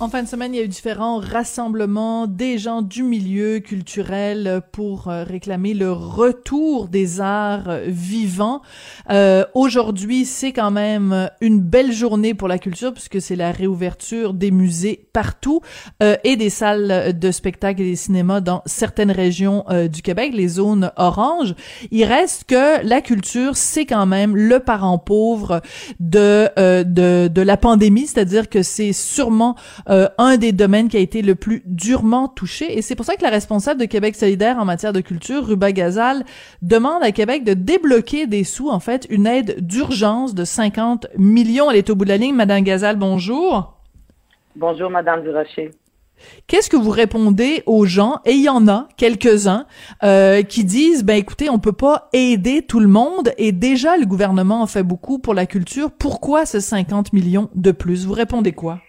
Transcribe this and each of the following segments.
En fin de semaine, il y a eu différents rassemblements des gens du milieu culturel pour euh, réclamer le retour des arts euh, vivants. Euh, Aujourd'hui, c'est quand même une belle journée pour la culture puisque c'est la réouverture des musées partout euh, et des salles de spectacle et des cinémas dans certaines régions euh, du Québec, les zones oranges. Il reste que la culture, c'est quand même le parent pauvre de de, de la pandémie, c'est-à-dire que c'est sûrement euh, un des domaines qui a été le plus durement touché. Et c'est pour ça que la responsable de Québec solidaire en matière de culture, Ruba Gazal, demande à Québec de débloquer des sous, en fait, une aide d'urgence de 50 millions. Elle est au bout de la ligne. Madame Gazal, bonjour. Bonjour, Madame Durocher. Qu'est-ce que vous répondez aux gens, et il y en a quelques-uns, euh, qui disent, ben écoutez, on peut pas aider tout le monde, et déjà le gouvernement en fait beaucoup pour la culture, pourquoi ces 50 millions de plus? Vous répondez quoi?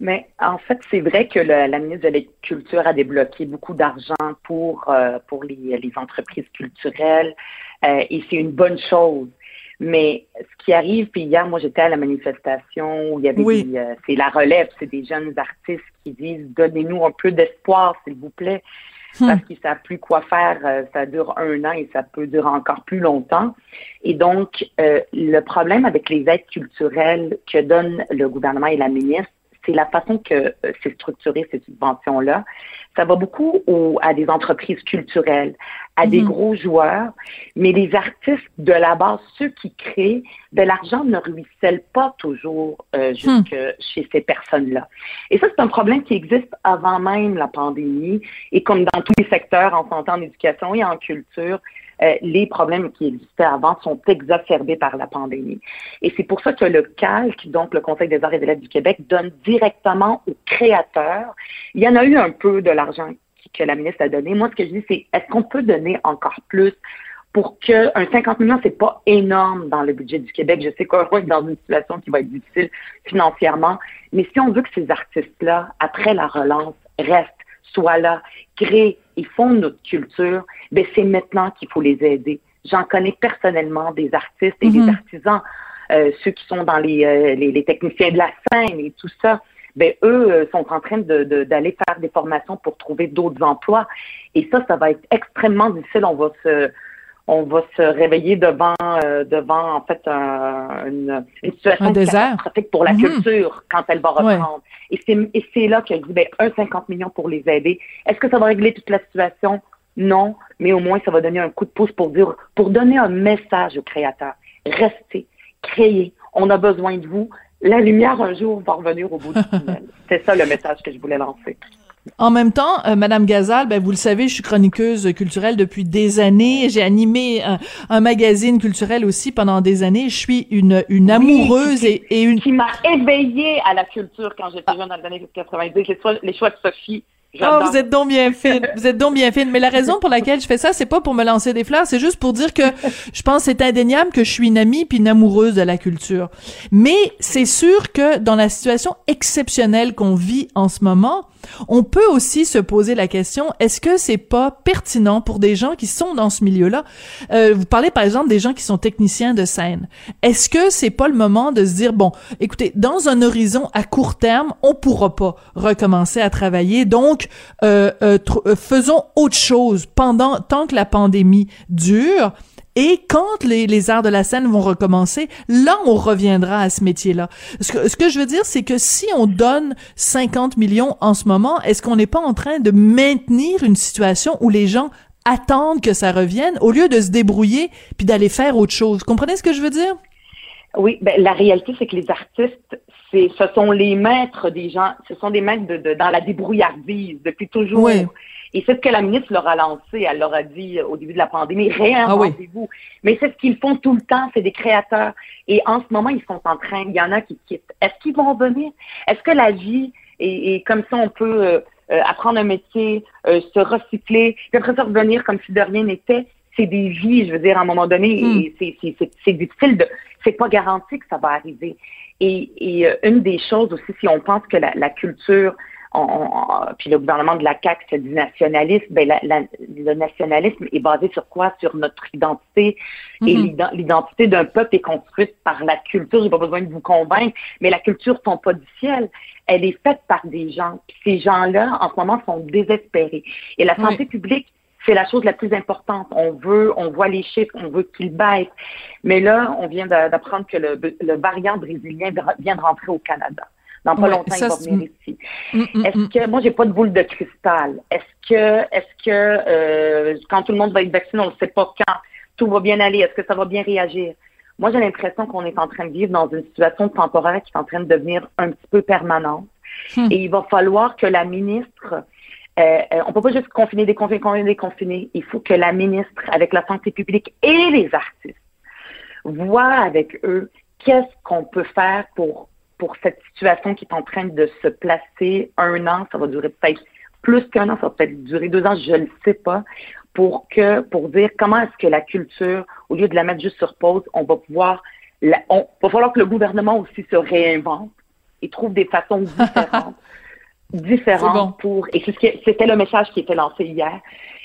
Mais en fait, c'est vrai que le, la ministre de la Culture a débloqué beaucoup d'argent pour euh, pour les, les, entreprises culturelles euh, et c'est une bonne chose. Mais ce qui arrive, puis hier, moi j'étais à la manifestation où il y avait Oui. des, euh, c'est la relève, c'est des jeunes artistes qui disent donnez-nous un peu d'espoir, s'il vous plaît, parce qu'ils savent plus quoi faire. euh, ça dure un an et ça peut durer encore plus longtemps. Et donc, euh, le problème avec les aides culturelles que donne le gouvernement et la ministre, c'est la façon que euh, c'est structuré ces subventions-là. Ça va beaucoup au- à des entreprises culturelles, à des Mhm. gros joueurs, mais les artistes de la base, ceux qui créent, de l'argent ne ruisselle pas toujours euh, jusque chez ces personnes-là. Et ça, c'est un problème qui existe avant même la pandémie. Et comme dans tous les secteurs, en santé, en éducation et en culture, euh, les problèmes qui existaient avant sont exacerbés par la pandémie. Et c'est pour ça que le CALC, donc le Conseil des arts et des lettres du Québec, donne directement aux créateurs. Il y en a eu un peu de l'argent que la ministre a donné. Moi, ce que je dis, c'est est-ce qu'on peut donner encore plus pour que un 50 millions, c'est pas énorme dans le budget du Québec? Je sais qu'on est dans une situation qui va être difficile financièrement, mais si on veut que ces artistes-là, après la relance, restent, soient là, créent et font notre culture, ben c'est maintenant qu'il faut les aider. J'en connais personnellement des artistes et Mhm. des artisans, euh, ceux qui sont dans les, euh, les, les techniciens de la scène et tout ça. Ben eux euh, sont en train de- de- d'aller faire des formations pour trouver d'autres emplois. Et ça, ça va être extrêmement difficile. On va se on va se réveiller devant euh, devant en fait un- une, une situation Un catastrophique pour la Mhm. culture quand elle va Ouais. reprendre. Et c'est et c'est là que je dis ben un 50 millions pour les aider. Est-ce que ça va régler toute la situation? Non, mais au moins ça va donner un coup de pouce pour dire pour donner un message aux créateurs. Restez, créez. On a besoin de vous. La lumière un jour va revenir au bout du tunnel. C'est ça le message que je voulais lancer. En même temps, euh, Madame Gazal, ben vous le savez, je suis chroniqueuse culturelle depuis des années. J'ai animé un, un magazine culturel aussi pendant des années. Je suis une, une amoureuse et, et une Qui m'a éveillée à la culture quand j'étais jeune dans les années 90. Les choix, les choix de Sophie. Oh, vous êtes donc bien fine. Vous êtes donc bien fine. Mais la raison pour laquelle je fais ça, c'est pas pour me lancer des fleurs, c'est juste pour dire que je pense que c'est indéniable que je suis une amie puis une amoureuse de la culture. Mais c'est sûr que dans la situation exceptionnelle qu'on vit en ce moment, on peut aussi se poser la question est-ce que c'est pas pertinent pour des gens qui sont dans ce milieu-là? Euh, Vous parlez par exemple des gens qui sont techniciens de scène. Est-ce que c'est pas le moment de se dire bon, écoutez, dans un horizon à court terme, on pourra pas recommencer à travailler, donc euh, euh, euh, faisons autre chose pendant tant que la pandémie dure. Et quand les, les arts de la scène vont recommencer, là, on reviendra à ce métier-là. Ce que, ce que je veux dire, c'est que si on donne 50 millions en ce moment, est-ce qu'on n'est pas en train de maintenir une situation où les gens attendent que ça revienne au lieu de se débrouiller puis d'aller faire autre chose? Comprenez ce que je veux dire? Oui, ben, la réalité, c'est que les artistes, c'est, ce sont les maîtres des gens, ce sont des maîtres de, de- dans la débrouillardise depuis toujours. Oui. Et c'est ce que la ministre leur a lancé. Elle leur a dit euh, au début de la pandémie, réinventez-vous. Mais c'est ce qu'ils font tout le temps, c'est des créateurs. Et en ce moment, ils sont en train, il y en a qui quittent. Est-ce qu'ils vont revenir? Est-ce que la vie est, est comme ça, on peut euh, euh, apprendre un métier, euh, se recycler, puis après ça revenir comme si de rien n'était? C'est des vies, je veux dire, à un moment donné, et c'est, c'est, c'est, c'est difficile de, c'est pas garanti que ça va arriver. Et, et euh, une des choses aussi, si on pense que la, la culture puis le gouvernement de la CAQ c'est du nationalisme. Ben, le nationalisme est basé sur quoi? Sur notre identité. Et mm-hmm. l'identité d'un peuple est construite par la culture. J'ai pas besoin de vous convaincre, mais la culture tombe pas du ciel. Elle est faite par des gens. Puis ces gens-là, en ce moment, sont désespérés. Et la santé publique, c'est la chose la plus importante. On veut, on voit les chiffres, on veut qu'ils baissent. Mais là, on vient d'apprendre que le, le variant brésilien vient de rentrer au Canada. Dans pas longtemps, il va venir ici. Mm, mm, est-ce mm. que moi j'ai pas de boule de cristal Est-ce que est-ce que euh, quand tout le monde va être vacciné, on ne sait pas quand tout va bien aller Est-ce que ça va bien réagir? Moi, j'ai l'impression qu'on est en train de vivre dans une situation temporaire qui est en train de devenir un petit peu permanente. Hmm. Et il va falloir que la ministre euh, euh, on peut pas juste confiner, déconfiner, confiner, déconfiner. Il faut que la ministre, avec la santé publique et les artistes, voient avec eux qu'est-ce qu'on peut faire pour pour cette situation qui est en train de se placer un an, ça va durer peut-être plus qu'un an, ça va peut-être durer deux ans, je ne sais pas, pour que pour dire comment est-ce que la culture, au lieu de la mettre juste sur pause, on va pouvoir la, on va falloir que le gouvernement aussi se réinvente et trouve des façons différentes différentes pour et c'était le message qui était lancé hier.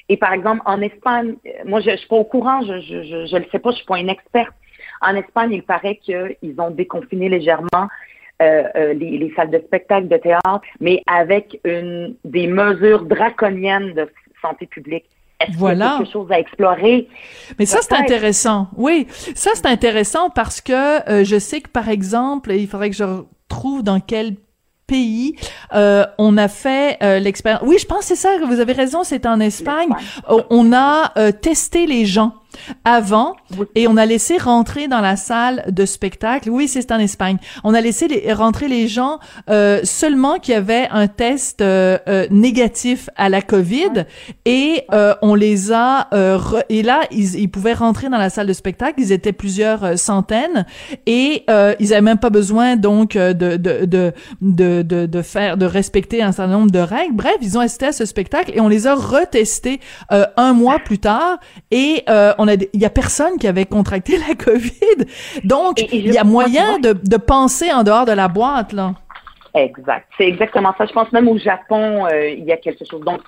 Et par exemple, en Espagne, moi je, ne suis pas au courant, je je, je, je le sais pas, je suis pas une experte. En Espagne, il paraît qu'ils ont déconfiné légèrement euh, euh, les, salles de spectacle, de théâtre, mais avec une, des mesures draconiennes de santé publique. Voilà. quelque chose à explorer? Mais ça, c'est intéressant. Oui, ça, c'est intéressant parce que euh, je sais que, par exemple, il faudrait que je trouve dans quel pays, on a fait l'expérience. Oui, je pense que c'est ça. Vous avez raison, c'est en Espagne. On a testé les gens avant et on a laissé rentrer dans la salle de spectacle. Oui, c'est en Espagne. On a laissé rentrer les gens euh, seulement qui avaient un test euh, euh, négatif à la COVID et on les a et là ils, ils, pouvaient rentrer dans la salle de spectacle. Ils étaient plusieurs centaines et ils avaient même pas besoin donc de de, de de de de faire de respecter un certain nombre de règles. Bref, ils ont assisté à ce spectacle et on les a retestés un mois plus tard et on a, il y a personne qui avait contracté la COVID. Donc, il y a moyen de, de penser en dehors de la boîte, là. Exact. C'est exactement ça. Je pense même au Japon, euh, il y a quelque chose. Donc,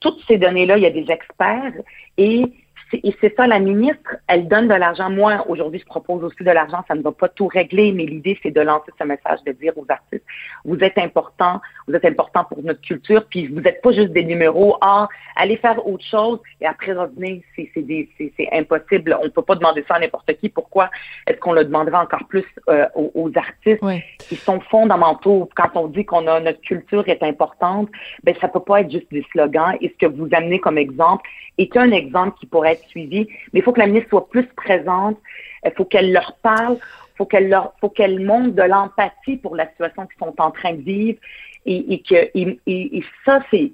toutes ces données-là, il y a des experts et et c'est ça, la ministre, elle donne de l'argent. Moi, aujourd'hui, je propose aussi de l'argent. Ça ne va pas tout régler, mais l'idée, c'est de lancer ce message, de dire aux artistes, vous êtes importants, vous êtes importants pour notre culture, puis vous n'êtes pas juste des numéros. Ah, allez faire autre chose et après revenir, c'est impossible. On ne peut pas demander ça à n'importe qui. Pourquoi est-ce qu'on le demanderait encore plus euh, aux, artistes qui sont fondamentaux? Quand on dit qu'on a notre culture est importante, ben ça peut pas être juste des slogans. Et ce que vous amenez comme exemple est un exemple qui pourrait être suivi, mais il faut que la ministre soit plus présente, il faut qu'elle leur parle, faut qu'elle leur, faut qu'elle montre de l'empathie pour la situation qu'ils sont en train de vivre et, et que et, ça c'est,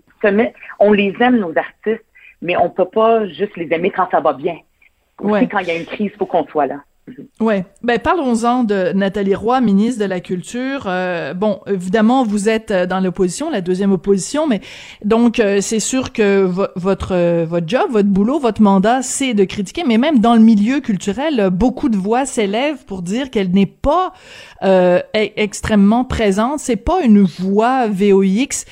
on les aime nos artistes, mais on peut pas juste les aimer quand ça va bien. Aussi quand il y a une crise, il faut qu'on soit là. Ouais, ben parlons-en de Nathalie Roy, ministre de la Culture. Euh, bon, évidemment, vous êtes euh, dans l'opposition, la deuxième opposition, mais donc euh, c'est sûr que votre votre job, votre boulot, votre mandat, c'est de critiquer. Mais même dans le milieu culturel, beaucoup de voix s'élèvent pour dire qu'elle n'est pas euh, extrêmement présente. C'est pas une voix VOX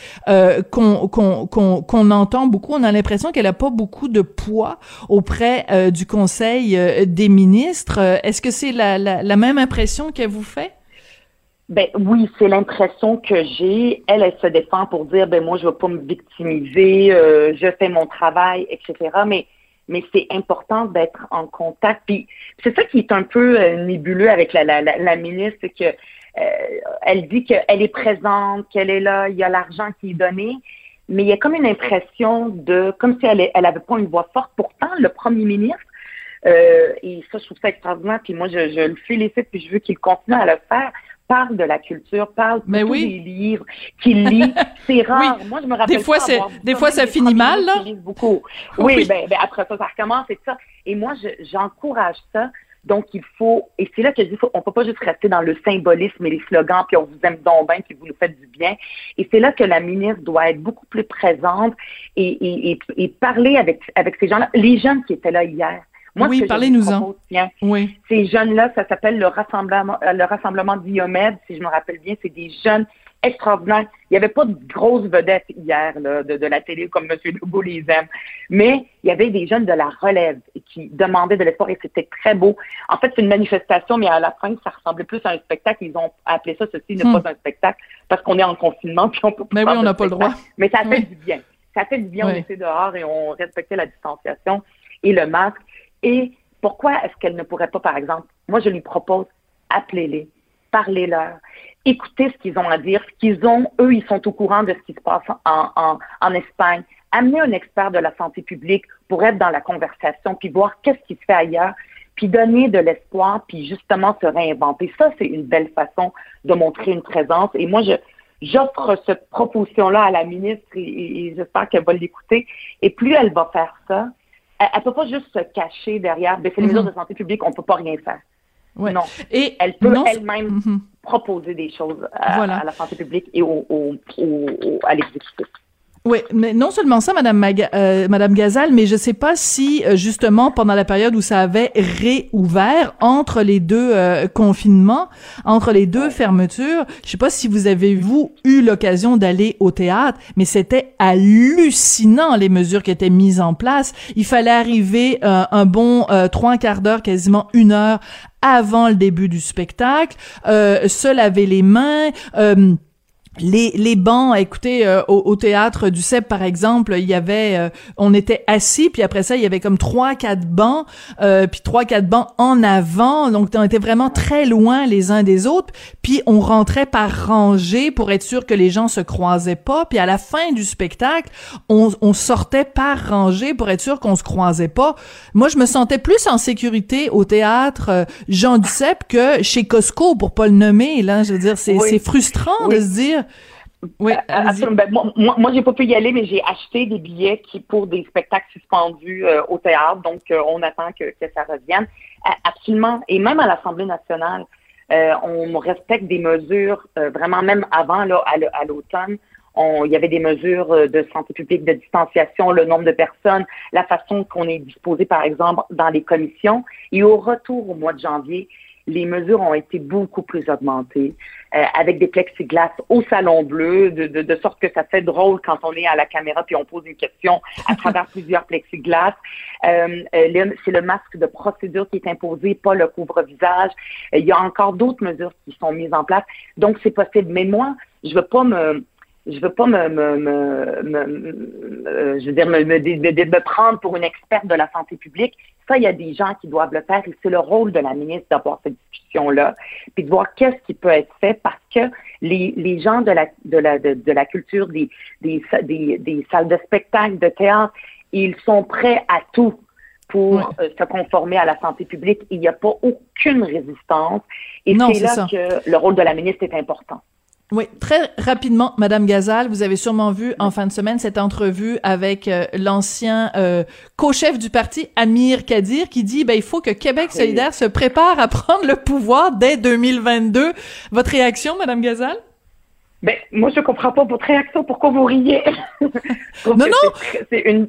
qu'on qu'on qu'on entend beaucoup. On a l'impression qu'elle a pas beaucoup de poids auprès du Conseil des ministres est-ce que c'est la, même impression qu'elle vous fait? Ben oui, c'est l'impression que j'ai. Elle, elle se défend pour dire ben moi je veux pas me victimiser, euh, je fais mon travail, etc. Mais mais c'est important d'être en contact. Puis c'est ça qui est un peu euh, nébuleux avec la, la, ministre, c'est que euh, elle dit qu'elle est présente, qu'elle est là, il y a l'argent qui est donné, mais il y a comme une impression de comme si elle elle pas une voix forte. Pourtant, le premier ministre euh, et ça, je trouve ça extraordinaire. Puis moi, je, je le félicite, puis je veux qu'il continue à le faire parle de la culture, parle de tous les livres qu'il lit. C'est rare. Moi, je me rappelle des fois, c'est des fois, ça finit mal, là. Beaucoup. Oui, Ben, ben, après ça, ça recommence et ça. Et moi, j'encourage ça. Donc, il faut, et c'est là que je dis, faut, on peut pas juste rester dans le symbolisme et les slogans, puis on vous aime donc bien, puis vous nous faites du bien. Et c'est là que la ministre doit être beaucoup plus présente et, et, et, et parler avec, avec ces gens-là. Les jeunes qui étaient là hier, oui, parlez-nous-en. Oui. Ces jeunes-là, ça s'appelle le rassemblement, euh, le rassemblement Diomède, si je me rappelle bien, c'est des jeunes extraordinaires. Il n'y avait pas de grosses vedettes hier là, de, de, la télé comme M. Legault les aime, mais il y avait des jeunes de la relève qui demandaient de l'espoir et c'était très beau. En fait, c'est une manifestation, mais à la fin, ça ressemblait plus à un spectacle. Ils ont appelé ça ceci n'est hmm. pas un spectacle parce qu'on est en confinement puis on peut Mais oui, on n'a pas le droit. Mais ça fait du bien. Ça fait du bien. On était dehors et on respectait la distanciation et le masque. Et pourquoi est-ce qu'elle ne pourrait pas, par exemple, moi je lui propose, appelez-les, parlez-leur, écoutez ce qu'ils ont à dire, ce qu'ils ont, eux, ils sont au courant de ce qui se passe en, en, en Espagne. Amenez un expert de la santé publique pour être dans la conversation, puis voir qu'est-ce qui se fait ailleurs, puis donner de l'espoir, puis justement se réinventer. Ça, c'est une belle façon de montrer une présence. Et moi, je, j'offre cette proposition-là à la ministre et, j'espère qu'elle va l'écouter. Et plus elle va faire ça, elle, ne peut pas juste se cacher derrière, ben, c'est les mesures mhm. de santé publique, on peut pas rien faire. Non. Et elle peut elle-même mhm. proposer des choses à, la santé publique et au, au, à l'exécutif. Oui, mais non seulement ça, Madame, euh, Madame Gazal, mais je sais pas si euh, justement pendant la période où ça avait réouvert entre les deux euh, confinements, entre les deux fermetures, je sais pas si vous avez vous eu l'occasion d'aller au théâtre, mais c'était hallucinant les mesures qui étaient mises en place. Il fallait arriver un bon trois quarts d'heure, quasiment une heure avant le début du spectacle, se laver les mains les, les bancs, écoutez, euh, au, théâtre du CEP, par exemple, il y avait, euh, on était assis, puis après ça, il y avait comme trois, quatre bancs, euh, puis trois, quatre bancs en avant, donc on était vraiment très loin les uns des autres, puis on rentrait par rangée pour être sûr que les gens se croisaient pas, puis à la fin du spectacle, on, on sortait par rangée pour être sûr qu'on se croisait pas. Moi, je me sentais plus en sécurité au théâtre Jean du CEP que chez Costco, pour pas le nommer, là, je veux dire, c'est frustrant de se dire oui, euh, ben, moi, moi, j'ai pas pu y aller, mais j'ai acheté des billets qui pour des spectacles suspendus euh, au théâtre, donc euh, on attend que, que, ça revienne. absolument. Et même à l'Assemblée nationale, on respecte des mesures vraiment même avant là à l'automne. Il y avait des mesures de santé publique, de distanciation, le nombre de personnes, la façon qu'on est disposé, par exemple, dans les commissions. Et au retour au mois de janvier, les mesures ont été beaucoup plus augmentées, euh, avec des plexiglas au salon bleu, de, de, de, sorte que ça fait drôle quand on est à la caméra puis on pose une question à travers plusieurs plexiglas. Euh, euh c'est le masque de procédure qui est imposé, pas le couvre-visage. Euh, il y a encore d'autres mesures qui sont mises en place, donc c'est possible. Mais moi, je veux pas me je veux pas me, me, me, euh, je veux dire me, me, prendre pour une experte de la santé publique. Ça, il y a des gens qui doivent le faire et c'est le rôle de la ministre d'avoir cette discussion-là, puis de voir qu'est-ce qui peut être fait parce que les, les gens de la de la de, la culture, des, des, des, des salles de spectacle, de théâtre, ils sont prêts à tout pour euh, se conformer à la santé publique. Il n'y a pas aucune résistance. Et c'est là que le rôle de la ministre est important. Oui, très rapidement, Madame Gazal, vous avez sûrement vu en fin de semaine cette entrevue avec euh, l'ancien euh, co-chef du parti, Amir Kadir, qui dit ben il faut que Québec solidaire se prépare à prendre le pouvoir dès 2022. Votre réaction, Madame Gazal? Ben moi je comprends pas votre réaction. Pourquoi vous riez? Non non, c'est une.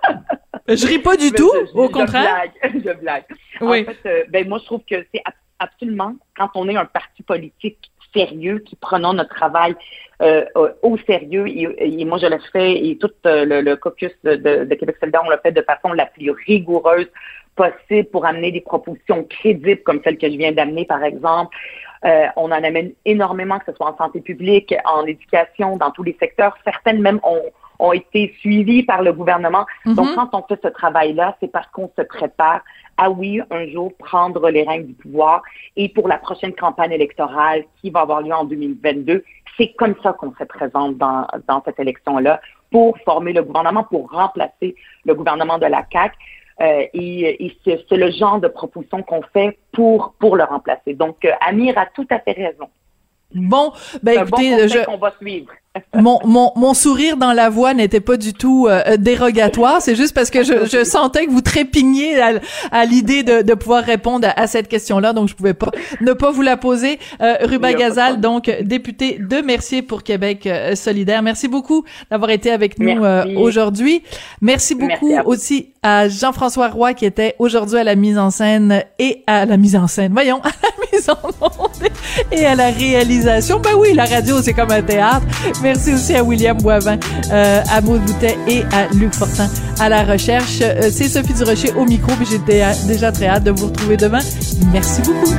je ris pas du tout, au contraire. Je blague, je blague. Oui. En fait, euh, ben moi je trouve que c'est absolument quand on est un parti politique sérieux, qui prenons notre travail euh, au sérieux. Et, moi, je le fais, et tout euh, le, caucus de, Québec solidaire, on l'a fait de façon la plus rigoureuse possible pour amener des propositions crédibles comme celle que je viens d'amener, par exemple. Euh, on en amène énormément, que ce soit en santé publique, en éducation, dans tous les secteurs. Certaines même ont, ont été suivies par le gouvernement. Donc, quand on fait ce travail-là, c'est parce qu'on se prépare à oui, un jour prendre les règnes du pouvoir. Et pour la prochaine campagne électorale qui va avoir lieu en 2022, c'est comme ça qu'on se présente dans, dans cette élection-là pour former le gouvernement, pour remplacer le gouvernement de la CAQ. Euh, et, et c'est le genre de proposition qu'on fait pour, pour le remplacer. Donc, euh, Amir a tout à fait raison. Bon, ben écoutez, je... on va suivre. mon, mon, mon sourire dans la voix n'était pas du tout euh, dérogatoire. C'est juste parce que je, je sentais que vous trépigniez à, à l'idée de, de pouvoir répondre à, cette question-là, donc je pouvais pas ne pas vous la poser. Euh, Ruba Gazal, donc député de Mercier pour Québec euh, solidaire. Merci beaucoup d'avoir été avec nous euh, aujourd'hui. Merci beaucoup aussi à Jean-François Roy qui était aujourd'hui à la mise en scène et à la mise en scène. Voyons, en onde et à la réalisation. Ben oui, la radio, c'est comme un théâtre. Merci aussi à William Boivin, euh, à Maud Boutet et à Luc Fortin à la recherche. Euh, c'est Sophie Durocher au micro, puis j'étais déjà très hâte de vous retrouver demain. Merci beaucoup.